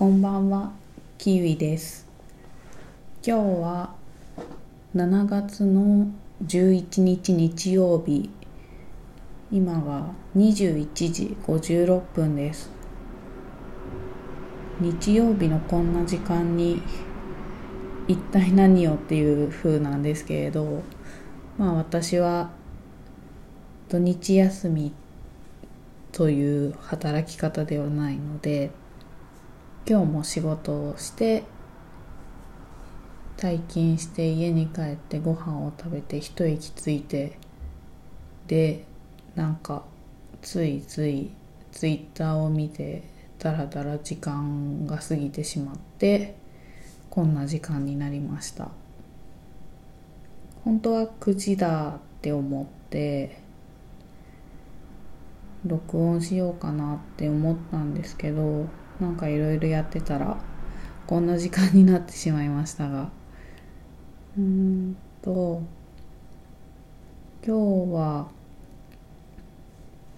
こんばんは、キウイです。今日は7月の11日日曜日、今は21時56分です。日曜日のこんな時間に一体何をっていう風なんですけれど、まあ私は土日休みという働き方ではないので、今日も仕事をして退勤して家に帰ってご飯を食べて一息ついてでなんかついついツイッターを見てだらだら時間が過ぎてしまってこんな時間になりました。本当は9時だって思って録音しようかなって思ったんですけどなんかいろいろやってたらこんな時間になってしまいましたが。うーんと今日は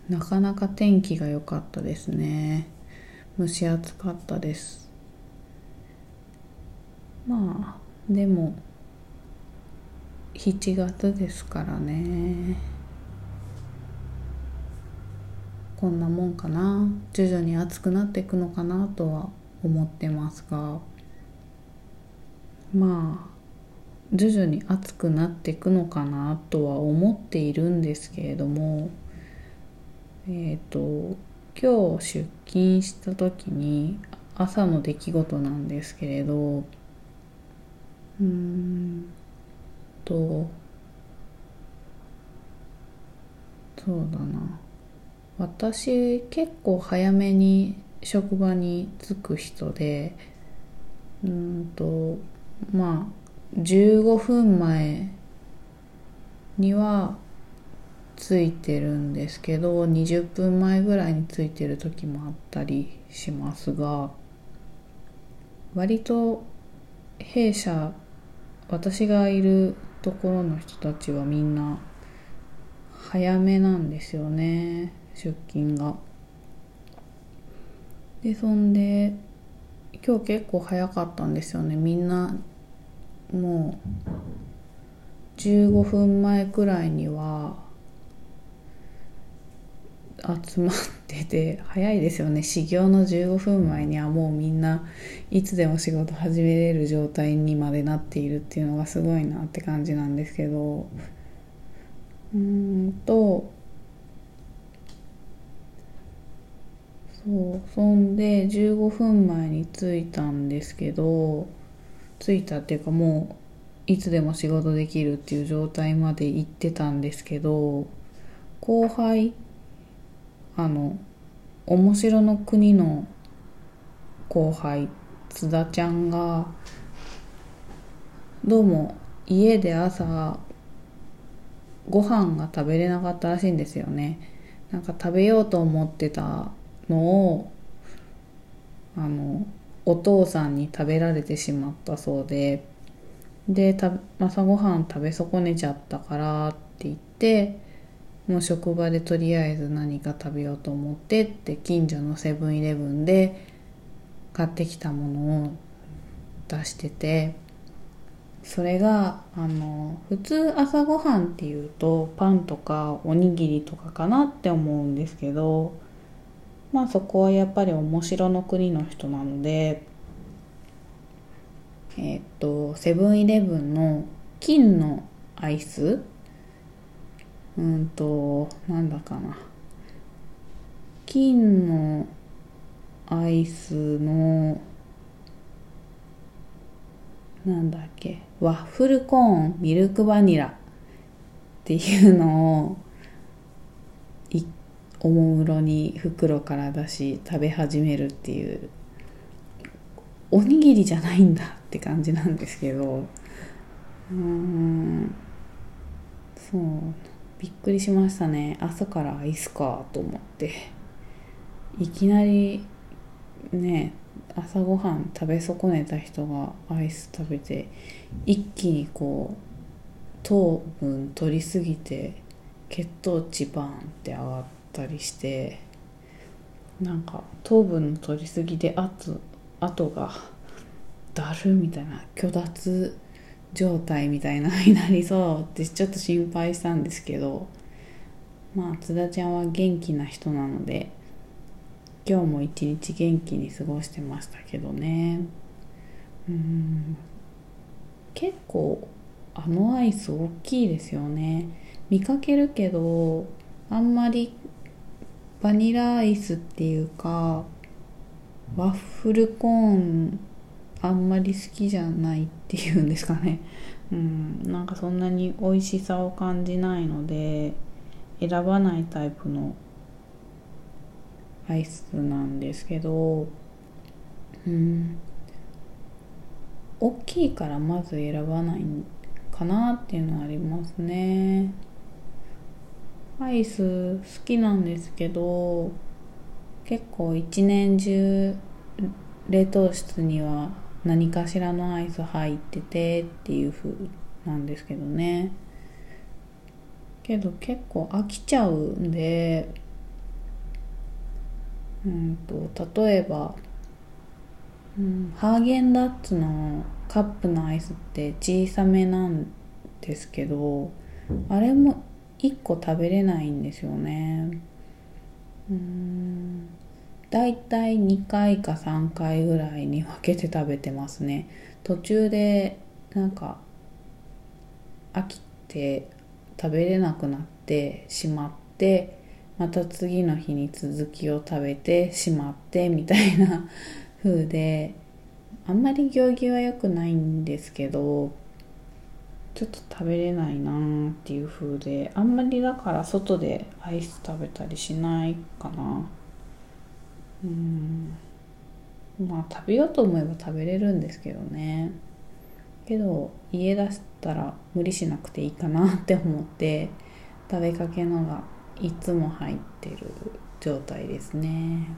なかなか天気が良かったですね。蒸し暑かったです。まあでも7月ですからね。こんなもんかな。徐々に暑くなっていくのかなとは思ってますが。まあ徐々に暑くなっていくのかなとは思っているんですけれども。えっ、と今日出勤した時に朝の出来事なんですけれど。うんとそうだな。私結構早めに職場に着く人でうんとまあ15分前には着いてるんですけど20分前ぐらいに着いてる時もあったりしますが割と弊社私がいるところの人たちはみんな早めなんですよね。出勤が。でそんで今日結構早かったんですよね。みんなもう15分前くらいには集まってて早いですよね。始業の15分前にはもうみんないつでも仕事始めれる状態にまでなっているっていうのがすごいなって感じなんですけど。うんとそう。そんで15分前に着いたんですけど着いたっていうかもういつでも仕事できるっていう状態まで行ってたんですけど後輩あの面白の国の後輩津田ちゃんがどうも家で朝ご飯が食べれなかったらしいんですよね。なんか食べようと思ってたのをあのお父さんに食べられてしまったそうでで朝ごはん食べ損ねちゃったからって言ってもう職場でとりあえず何か食べようと思ってって近所のセブンイレブンで買ってきたものを出しててそれがあの普通朝ごはんっていうとパンとかおにぎりとかかなって思うんですけどまあそこはやっぱり面白の国の人なのでえっ、とセブンイレブンの金のアイス？うんとなんだかな。金のアイスのなんだっけ？ワッフルコーンミルクバニラっていうのをおもむろに袋から出し食べ始めるっていうおにぎりじゃないんだって感じなんですけど。うん。そう。びっくりしましたね。朝からアイスかと思って。いきなりね朝ごはん食べ損ねた人がアイス食べて一気にこう糖分取りすぎて血糖値バーンって上がってたりしてなんか糖分の取りすぎで圧後がだるみたいな虚脱状態みたいなになりそうってちょっと心配したんですけどまあ津田ちゃんは元気な人なので今日も一日元気に過ごしてましたけどね。うん。結構あのアイス大きいですよね。見かけるけどあんまりバニラアイスっていうかワッフルコーンあんまり好きじゃないっていうんですかね。うんなんかそんなに美味しさを感じないので選ばないタイプのアイスなんですけどうん大きいからまず選ばないかなっていうのはありますね。アイス好きなんですけど結構一年中冷凍室には何かしらのアイス入っててっていう風なんですけどね。けど結構飽きちゃうんでうんと例えば、うん、ハーゲンダッツのカップのアイスって小さめなんですけどあれも1個食べれないんですよね。うん。だいたい2回か3回ぐらいに分けて食べてますね。途中でなんか飽きて食べれなくなってしまってまた次の日に続きを食べてしまってみたいな風であんまり行儀は良くないんですけどちょっと食べれないなーっていう風であんまりだから外でアイス食べたりしないかな。うん。まあ食べようと思えば食べれるんですけどね。けど家出したら無理しなくていいかなって思って食べかけのがいつも入ってる状態ですね。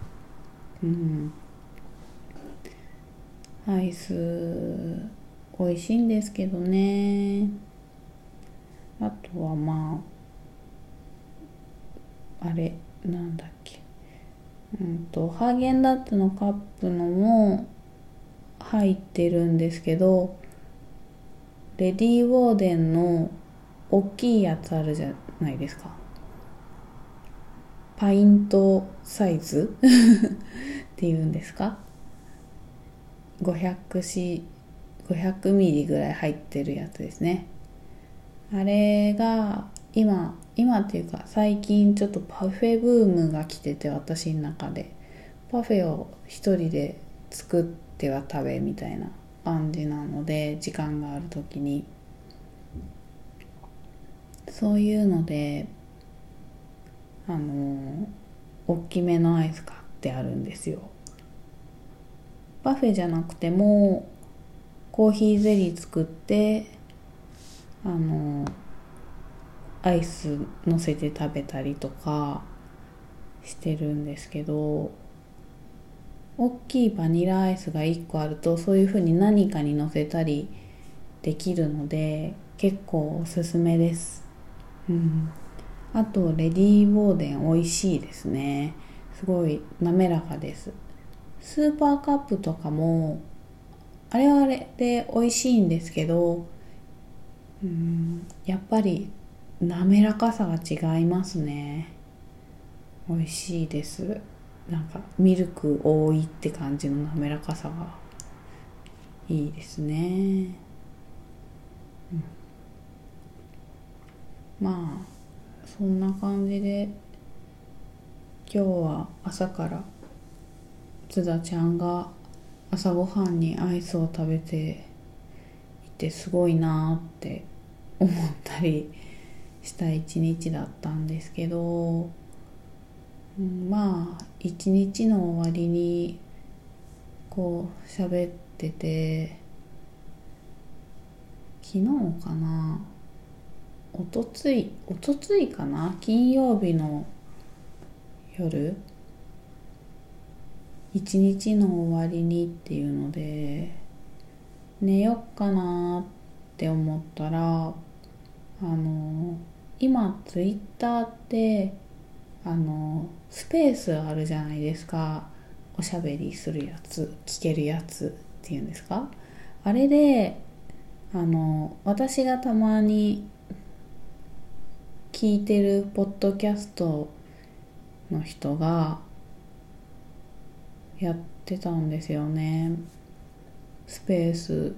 うん。アイス美味しいんですけどね。あとはまああれなんだっけ。うんとハーゲンダッツのカップのも入ってるんですけどレディー・ウォーデンの大きいやつあるじゃないですか。パイントサイズ？っていうんですか？500C 500ミリぐらい入ってるやつですね。あれが今今っていうか最近ちょっとパフェブームが来てて私の中で。パフェを一人で作っては食べみたいな感じなので時間がある時に。そういうのであの大きめのアイス買ってあるんですよ。パフェじゃなくてもコーヒーゼリー作ってあのアイス乗せて食べたりとかしてるんですけど大きいバニラアイスが1個あるとそういう風に何かに乗せたりできるので結構おすすめです、うん、あとレディーボーデン美味しいですね。すごい滑らかです。スーパーカップとかもあれはあれで美味しいんですけどうん。やっぱり滑らかさが違いますね。美味しいです。なんかミルク多いって感じの滑らかさがいいですね、うん、まあそんな感じで今日は朝から津田ちゃんが朝ごはんにアイスを食べていてすごいなって思ったりした一日だったんですけど、うん、まあ一日の終わりにこう喋ってて昨日かなおとついおとついかな金曜日の夜一日の終わりにっていうので寝よっかなって思ったらあの今ツイッターってあのスペースあるじゃないですか。おしゃべりするやつ聞けるやつっていうんですか。あれであの私がたまに聞いてるポッドキャストの人がやってたんですよね。スペース。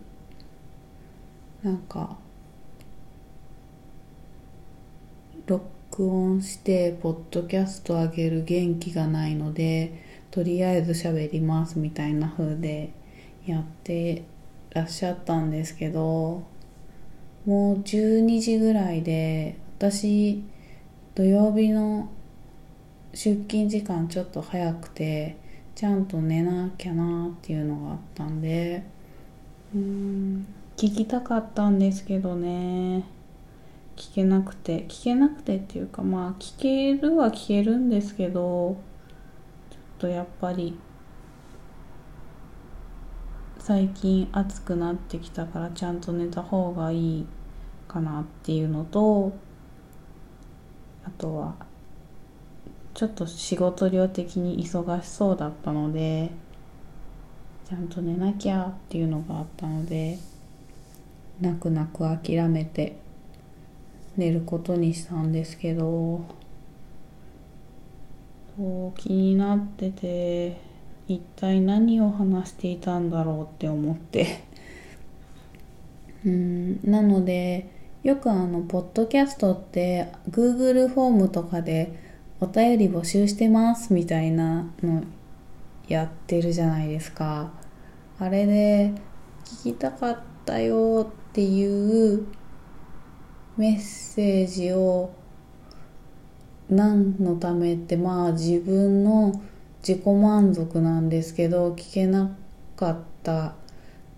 なんか録音してポッドキャスト上げる元気がないのでとりあえず喋りますみたいな風でやってらっしゃったんですけどもう12時ぐらいで私土曜日の出勤時間ちょっと早くてちゃんと寝なきゃなっていうのがあったんで。うん。聞きたかったんですけどね。聞けなくて。聞けなくてっていうかまあ聞けるは聞けるんですけどちょっとやっぱり最近暑くなってきたからちゃんと寝た方がいいかなっていうのとあとはちょっと仕事量的に忙しそうだったのでちゃんと寝なきゃっていうのがあったので泣く泣く諦めて寝ることにしたんですけど気になってて一体何を話していたんだろうって思って。うんなのでよくあのポッドキャストって Google フォームとかでお便り募集してますみたいなのやってるじゃないですか。あれで聞きたかったよっていうメッセージを何のためってまあ自分の自己満足なんですけど聞けなかった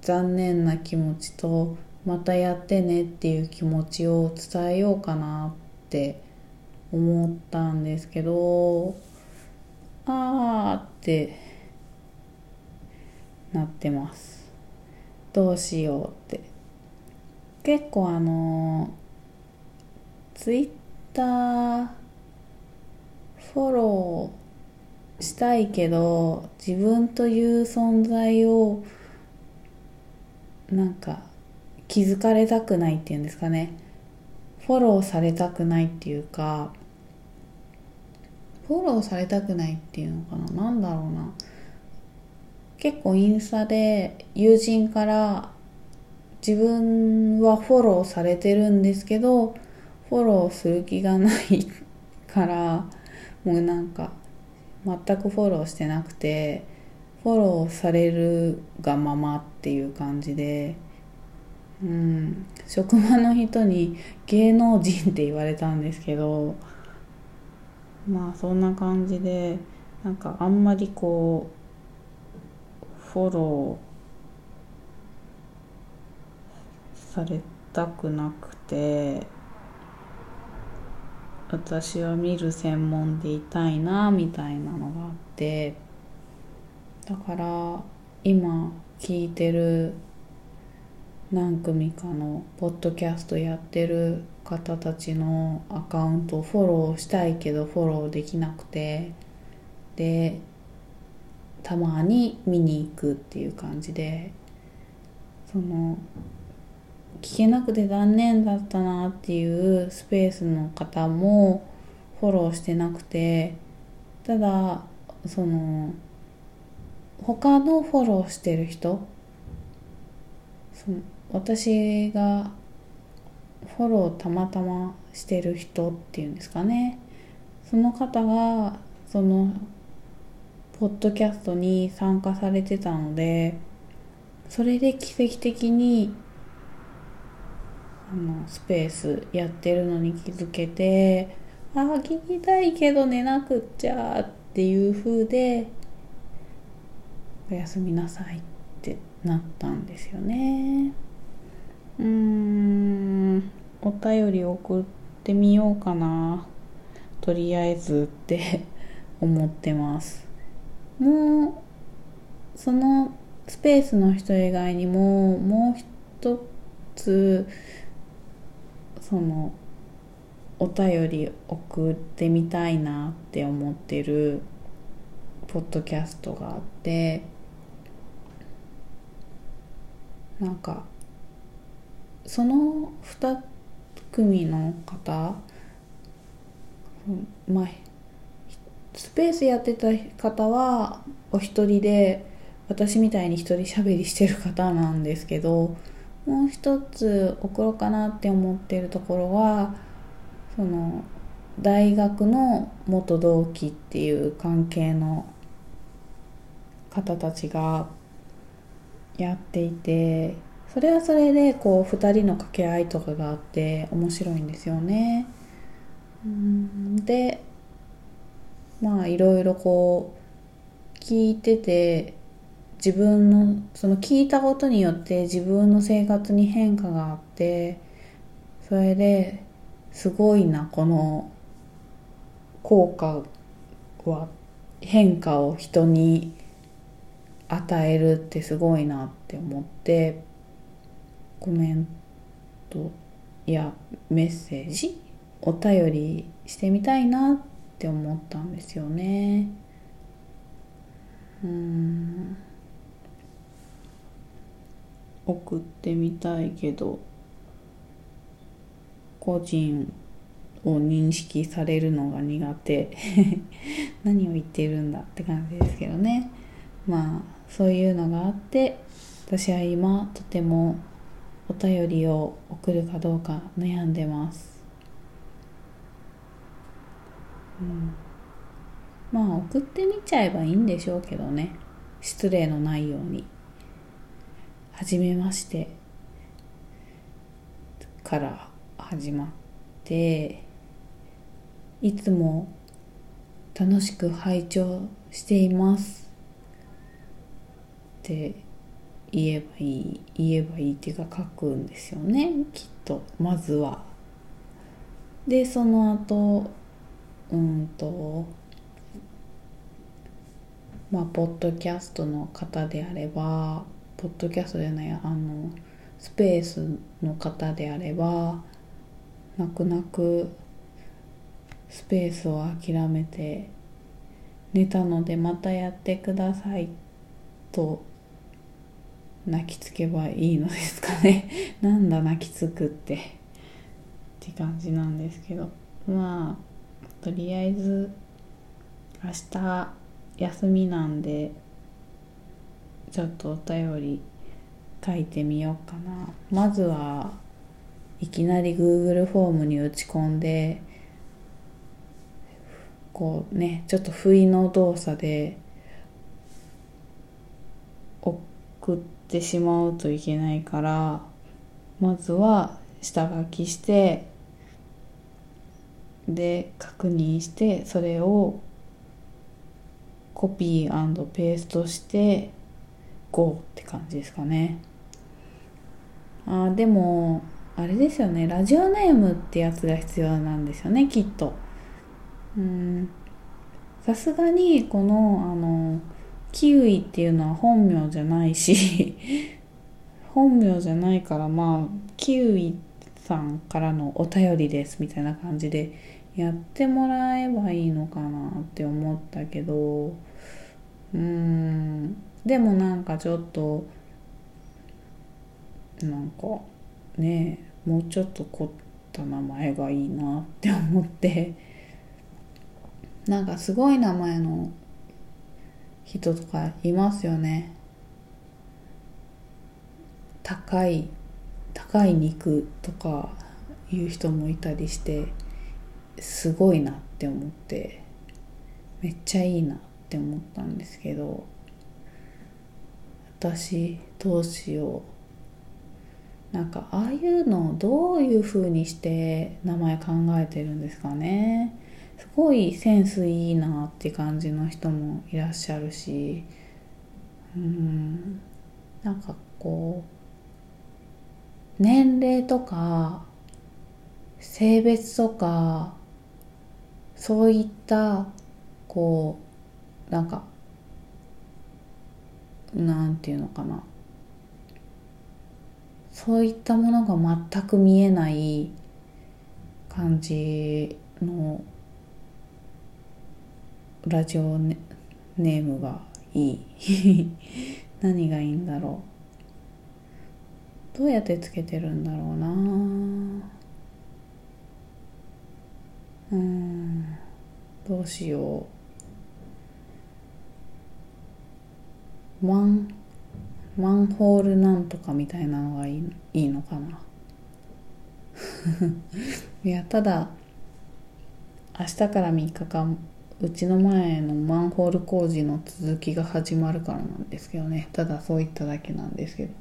残念な気持ちとまたやってねっていう気持ちを伝えようかなって思ったんですけどあーってなってます。どうしようって。結構あのツイッターフォローしたいけど自分という存在をなんか気づかれたくないっていうんですかね。フォローされたくないっていうかフォローされたくないっていうのかな？なんだろうな。結構インスタで友人から自分はフォローされてるんですけどフォローする気がないからもうなんか全くフォローしてなくてフォローされるがままっていう感じでうん。職場の人に芸能人って言われたんですけどまあそんな感じでなんかあんまりこうフォローされたくなくて私は見る専門でいたいなみたいなのがあってだから今聞いてる何組かのポッドキャストやってる方たちのアカウントをフォローしたいけどフォローできなくてでたまに見に行くっていう感じでその聞けなくて残念だったなっていうスペースの方もフォローしてなくてただその他のフォローしてる人その私がフォローたまたましてる人っていうんですかねその方がそのポッドキャストに参加されてたのでそれで奇跡的にあのスペースやってるのに気づけてああ聞きたいけど寝なくっちゃっていう風でおやすみなさいってなったんですよね。うーん。お便り送ってみようかな。とりあえずって 思ってます。もうそのスペースの人以外にももう一つそのお便り送ってみたいなって思ってるポッドキャストがあってなんかその2組の方まあスペースやってた方はお一人で私みたいに一人喋りしてる方なんですけどもう一つ送ろうかなって思ってるところはその大学の元同期っていう関係の方たちがやっていてそれはそれでこう2人の掛け合いとかがあって面白いんですよね。でまあいろいろこう聞いてて自分のその聞いたことによって自分の生活に変化があってそれですごいなこの効果は変化を人に与えるってすごいなって思ってコメントやメッセージ？お便りしてみたいなって思ったんですよね。うん。送ってみたいけど個人を認識されるのが苦手。何を言ってるんだって感じですけどね。まあそういうのがあって私は今とてもお便りを送るかどうか悩んでます。うん。まあ送ってみちゃえばいいんでしょうけどね。失礼のないように。はじめまして。から始まって。いつも楽しく拝聴しています。って言えばいい言えばいいっていうか書くんですよねきっとまずは。でその後うんとまあポッドキャストの方であればポッドキャストじゃないあのスペースの方であれば泣く泣くスペースを諦めて寝たのでまたやってくださいと泣きつけばいいのですかね。なんだ泣きつくって。って感じなんですけど。まあとりあえず明日休みなんでちょっとお便り書いてみようかな。まずはいきなり Google フォームに打ち込んでこうねちょっと不意の動作で送っててしまうといけないからまずは下書きしてで確認してそれをコピーペーストして GO って感じですかね。あでもあれですよね。ラジオネームってやつが必要なんですよねきっと。うん。さすがにこのあのキウイっていうのは本名じゃないし 本名じゃないからまあキウイさんからのお便りですみたいな感じでやってもらえばいいのかなって思ったけどうん。でもなんかちょっとなんかねもうちょっと凝った名前がいいなって思って。なんかすごい名前の人とかいますよね。高い高い肉とかいう人もいたりしてすごいなって思ってめっちゃいいなって思ったんですけど私どうしよう。なんかああいうのをどういう風にして名前考えてるんですかね。すごいセンスいいなって感じの人もいらっしゃるしうんなんかこう年齢とか性別とかそういったこうなんかなんていうのかな。そういったものが全く見えない感じのラジオネームがいい。何がいいんだろう。どうやってつけてるんだろうな。うん。どうしよう。マンマンホールなんとかみたいなのがいいいいのかな。いやただ明日から3日間うちの前のマンホール工事の続きが始まるからなんですけどね。ただそういっただけなんですけど。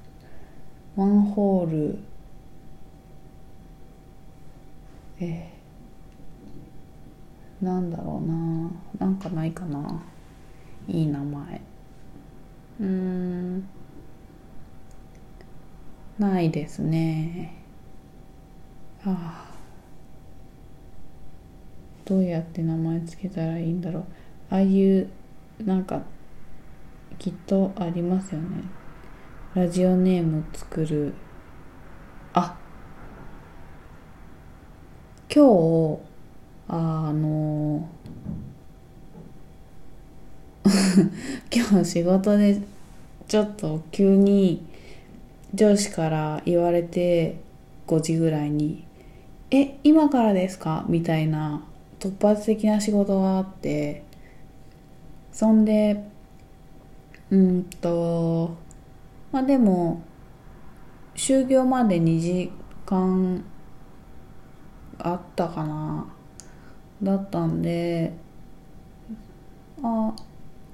マンホールえ、なんだろうな。なんかないかな。いい名前。うーん。ないですね。ああどうやって名前つけたらいいんだろう。ああいうなんかきっとありますよね。ラジオネーム作る。あ。今日あの 今日仕事でちょっと急に上司から言われて5時ぐらいに「え今からですか?」みたいな突発的な仕事があってそんでうんとまあでも就業まで2時間あったかなだったんであ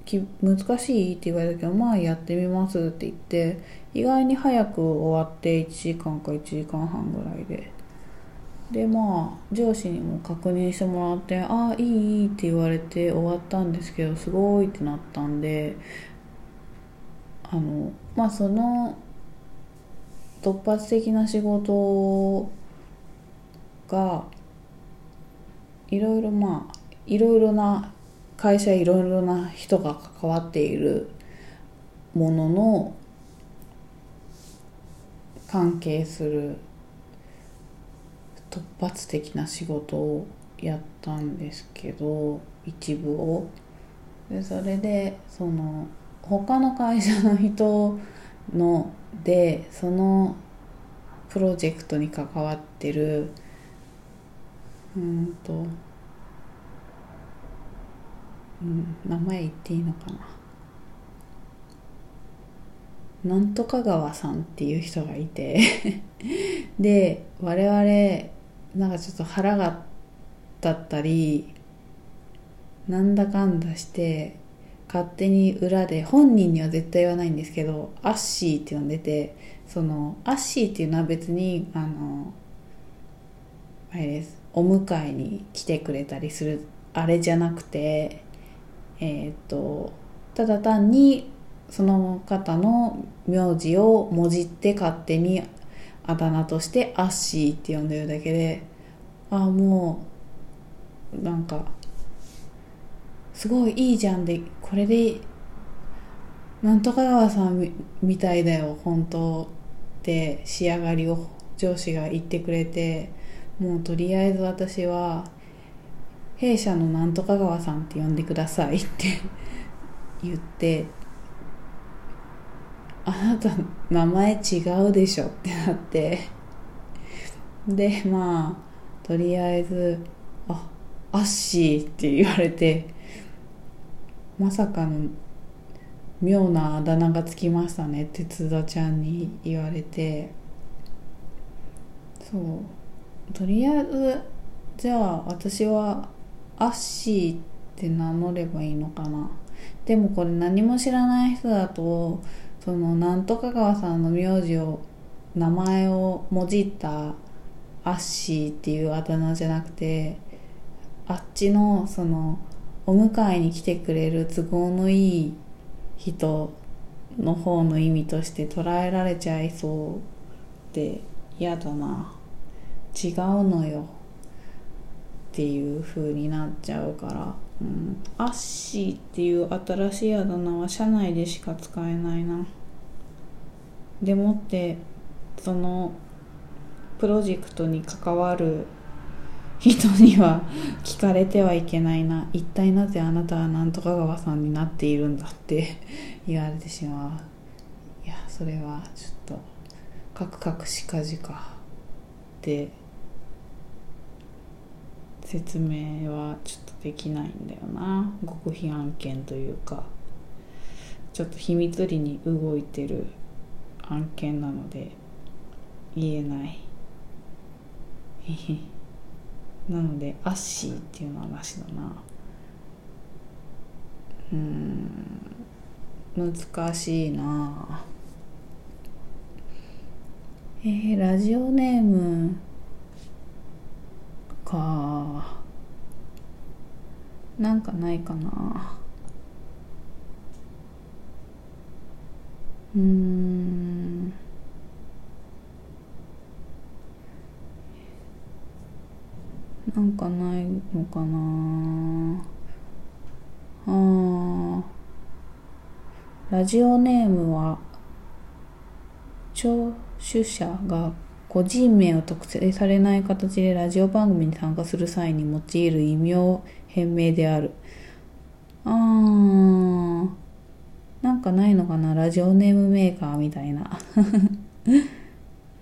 き難しいって言われたけどまあやってみますって言って意外に早く終わって1時間か1時間半ぐらいで。でまあ上司にも確認してもらって「ああいいいい」って言われて終わったんですけどすごいってなったんであのまあその突発的な仕事がいろいろまあいろいろな会社いろいろな人が関わっているものの関係する突発的な仕事をやったんですけど一部を。でそれでその他の会社の人のでそのプロジェクトに関わってるうんと、うん、名前言っていいのかな。なんとか川さんっていう人がいて。で我々なんかちょっと腹が立ったりなんだかんだして勝手に裏で本人には絶対言わないんですけどアッシーって呼んでてそのアッシーっていうのは別にあのあれですお迎えに来てくれたりするあれじゃなくてえっ、とただ単にその方の名字をもじって勝手にあだ名としてアッシーって呼んでるだけでああもうなんかすごいいいじゃんでこれでなんとか川さんみたいだよ本当って仕上がりを上司が言ってくれてもうとりあえず私は弊社のなんとか川さんって呼んでくださいって言ってあなた名前違うでしょってなって。でまあとりあえず「あアッシー」って言われてまさかの妙なあだ名がつきましたねって津田ちゃんに言われて。そう。とりあえずじゃあ私はアッシーって名乗ればいいのかな。でもこれ何も知らない人だとそのなんとか川さんの名字を名前をもじったアッシーっていうあだ名じゃなくてあっちのそのお迎えに来てくれる都合のいい人の方の意味として捉えられちゃいそうで嫌だな。違うのよ。っていう風になっちゃうから。うん、アッシーっていう新しいあだ名は社内でしか使えないな。でもってそのプロジェクトに関わる人には 聞かれてはいけないな。一体なぜあなたはなんとか川さんになっているんだって 言われてしまう。いやそれはちょっとカクカクしかじかって説明はちょっとできないんだよな。極秘案件というか。ちょっと秘密裏に動いてる案件なので言えない。なのでアッシーっていうのはなしだな。うん。難しいな。えー、ラジオネーム。か。なんかないかな。うん。なんかないのかな。あラジオネームは聴取者が個人名を特定されない形でラジオ番組に参加する際に用いる異名変名である。あーなんかないのかな？ラジオネームメーカーみたいな。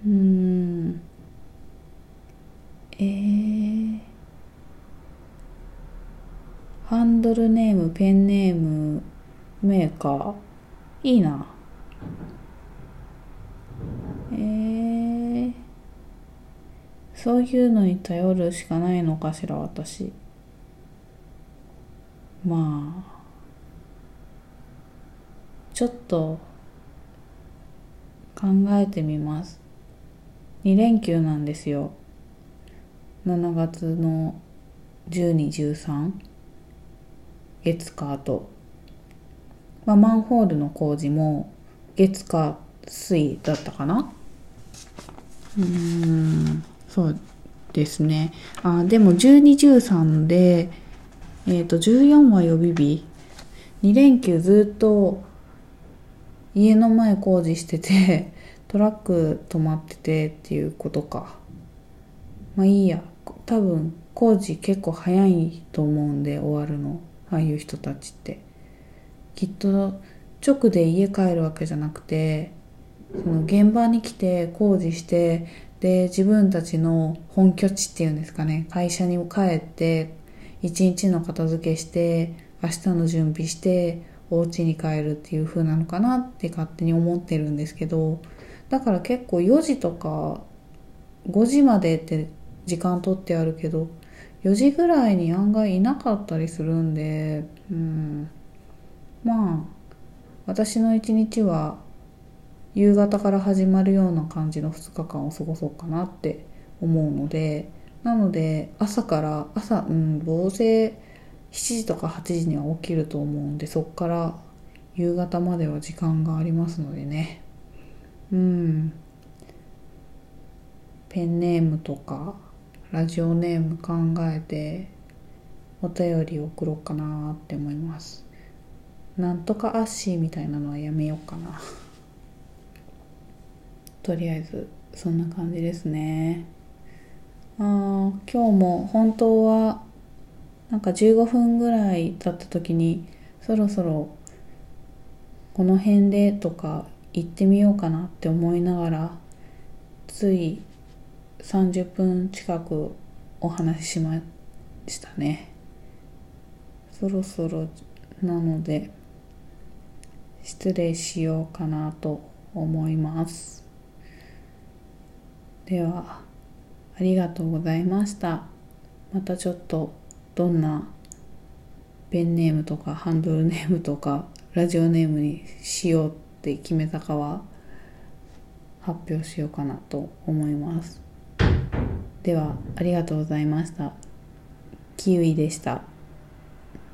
うーん。えー、ハンドルネームペンネームメーカー。いいなえー、そういうのに頼るしかないのかしら私。まあちょっと考えてみます。2連休なんですよ。7月の1213月火と、まあ、マンホールの工事も月火水だったかな。うん。そうですね。あでも1213でえっ、ー、と14は予備日。2連休ずっと家の前工事してて トラック止まっててっていうことか。まあいいや。多分工事結構早いと思うんで終わるの。ああいう人たちって。きっと直で家帰るわけじゃなくてその現場に来て工事してで自分たちの本拠地っていうんですかね。会社に帰って一日の片付けして明日の準備してお家に帰るっていう風なのかなって勝手に思ってるんですけどだから結構4時とか5時までって時間取ってあるけど4時ぐらいに案外いなかったりするんでうん。まあ私の一日は夕方から始まるような感じの2日間を過ごそうかなって思うのでなので朝から朝うんどうせ7時とか8時には起きると思うんでそっから夕方までは時間がありますのでね。うん。ペンネームとかラジオネーム考えてお便り送ろうかなって思います。なんとかアッシーみたいなのはやめようかな。とりあえずそんな感じですね。あ今日も本当はなんか15分ぐらい経った時にそろそろこの辺でとか行ってみようかなって思いながらつい30分近くお話ししましたね。そろそろなので失礼しようかなと思います。ではありがとうございました。またちょっとどんなペンネームとかハンドルネームとかラジオネームにしようって決めたかは発表しようかなと思います。ではありがとうございました。キウイでした。